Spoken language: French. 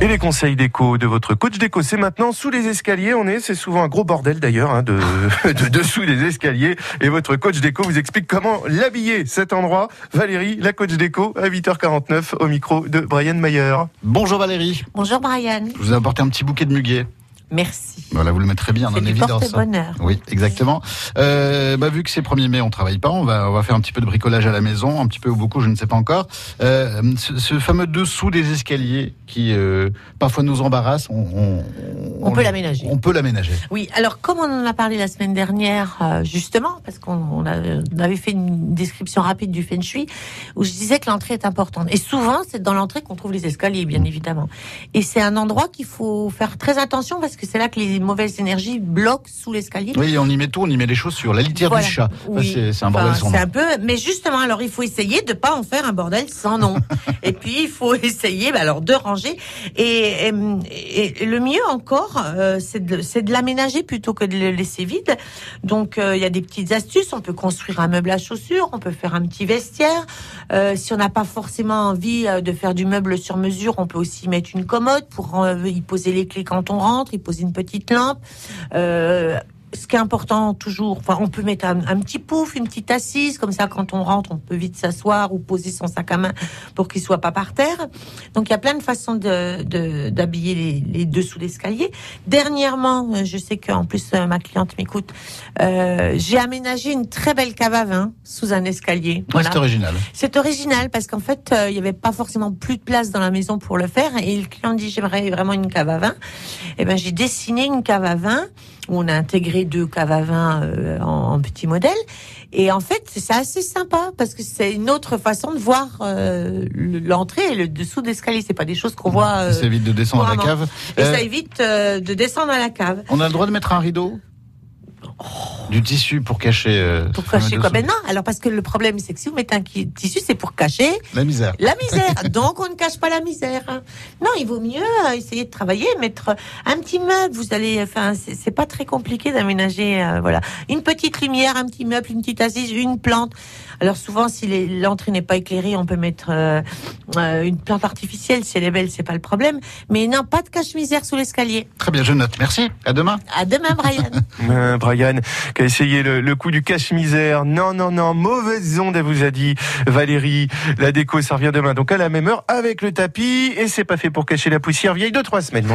Et les conseils déco de votre coach déco, c'est maintenant sous les escaliers. On est, c'est souvent un gros bordel d'ailleurs, hein, de, de dessous des escaliers. Et votre coach déco vous explique comment l'habiller cet endroit. Valérie, la coach déco, à 8h49 au micro de Brian Mayer. Bonjour Valérie. Bonjour Brian. Je vous ai apporté un petit bouquet de muguet. Merci. Voilà, vous le mettrez bien en évidence. porte-bonheur. Oui, exactement. Euh, bah, vu que c'est 1er mai, on travaille pas, on va, on va faire un petit peu de bricolage à la maison, un petit peu ou beaucoup, je ne sais pas encore. Euh, ce, ce fameux dessous des escaliers qui euh, parfois nous embarrasse, on, on, On peut l'aménager. On peut l'aménager. Oui, alors comme on en a parlé la semaine dernière, justement, parce qu'on avait fait une description rapide du feng shui, où je disais que l'entrée est importante. Et souvent, c'est dans l'entrée qu'on trouve les escaliers, bien évidemment. Et c'est un endroit qu'il faut faire très attention, parce que c'est là que les mauvaises énergies bloquent sous l'escalier. Oui, on y met tout, on y met les chaussures, la litière Voilà. du chat. Oui. C'est un bordel Enfin, sans c'est nom. un peu, mais justement, alors il faut essayer de pas en faire un bordel sans nom. et puis il faut essayer, bah, alors de ranger. Et, et- et le mieux encore, euh, c'est de, l'aménager plutôt que de le laisser vide. Donc euh, il y a des petites astuces. On peut construire un meuble à chaussures, on peut faire un petit vestiaire. Euh, si on n'a pas forcément envie de faire du meuble sur mesure, on peut aussi mettre une commode pour y poser les clés quand on rentre, y poser une petite lampe. Euh, ce qui est important toujours, enfin, on peut mettre un, un petit pouf, une petite assise, comme ça, quand on rentre, on peut vite s'asseoir ou poser son sac à main pour qu'il soit pas par terre. Donc, il y a plein de façons de, de- d'habiller les, les dessous d'escalier. Dernièrement, euh, je sais qu'en plus, euh, ma cliente m'écoute, euh, j'ai aménagé une très belle cave à vin sous un escalier. C'est original. C'est original parce qu'en fait, euh, il n'y avait pas forcément plus de place dans la maison pour le faire. Et le client dit j'aimerais vraiment une cave à vin. Et ben j'ai dessiné une cave à vin où on a intégré deux caves à vin euh, en, en petit modèle. Et en fait, c'est assez sympa parce que c'est une autre façon de voir euh, le- l'entrée et le dessous d'escalier. C'est pas des choses qu'on voit. euh, Ça évite de descendre à la cave. et ça évite de descendre à la cave. on a le droit de mettre un rideau? Du tissu pour cacher. euh, Pour cacher quoi. Ben non. Alors parce que le problème, c'est que si vous mettez un qui- tissu, c'est pour cacher La misère. La misère. Donc, on ne cache pas la misère. Non, il vaut mieux euh, essayer de travailler, mettre un petit meuble. Vous allez, enfin, c'est pas très compliqué d'aménager, euh, voilà, une petite lumière, un petit meuble, une petite assise, une plante. Alors souvent, si l'entrée n'est pas éclairée, on peut mettre euh, une plante artificielle. Si elle est belle, c'est pas le problème. Mais non, pas de cache-misère sous l'escalier. Très bien, je note. Merci. À demain. À demain, Brian. Brian, qui le, le coup du cache-misère. Non, non, non, mauvaise onde, elle vous a dit Valérie. La déco, ça revient demain, donc à la même heure, avec le tapis. Et c'est pas fait pour cacher la poussière vieille de trois semaines,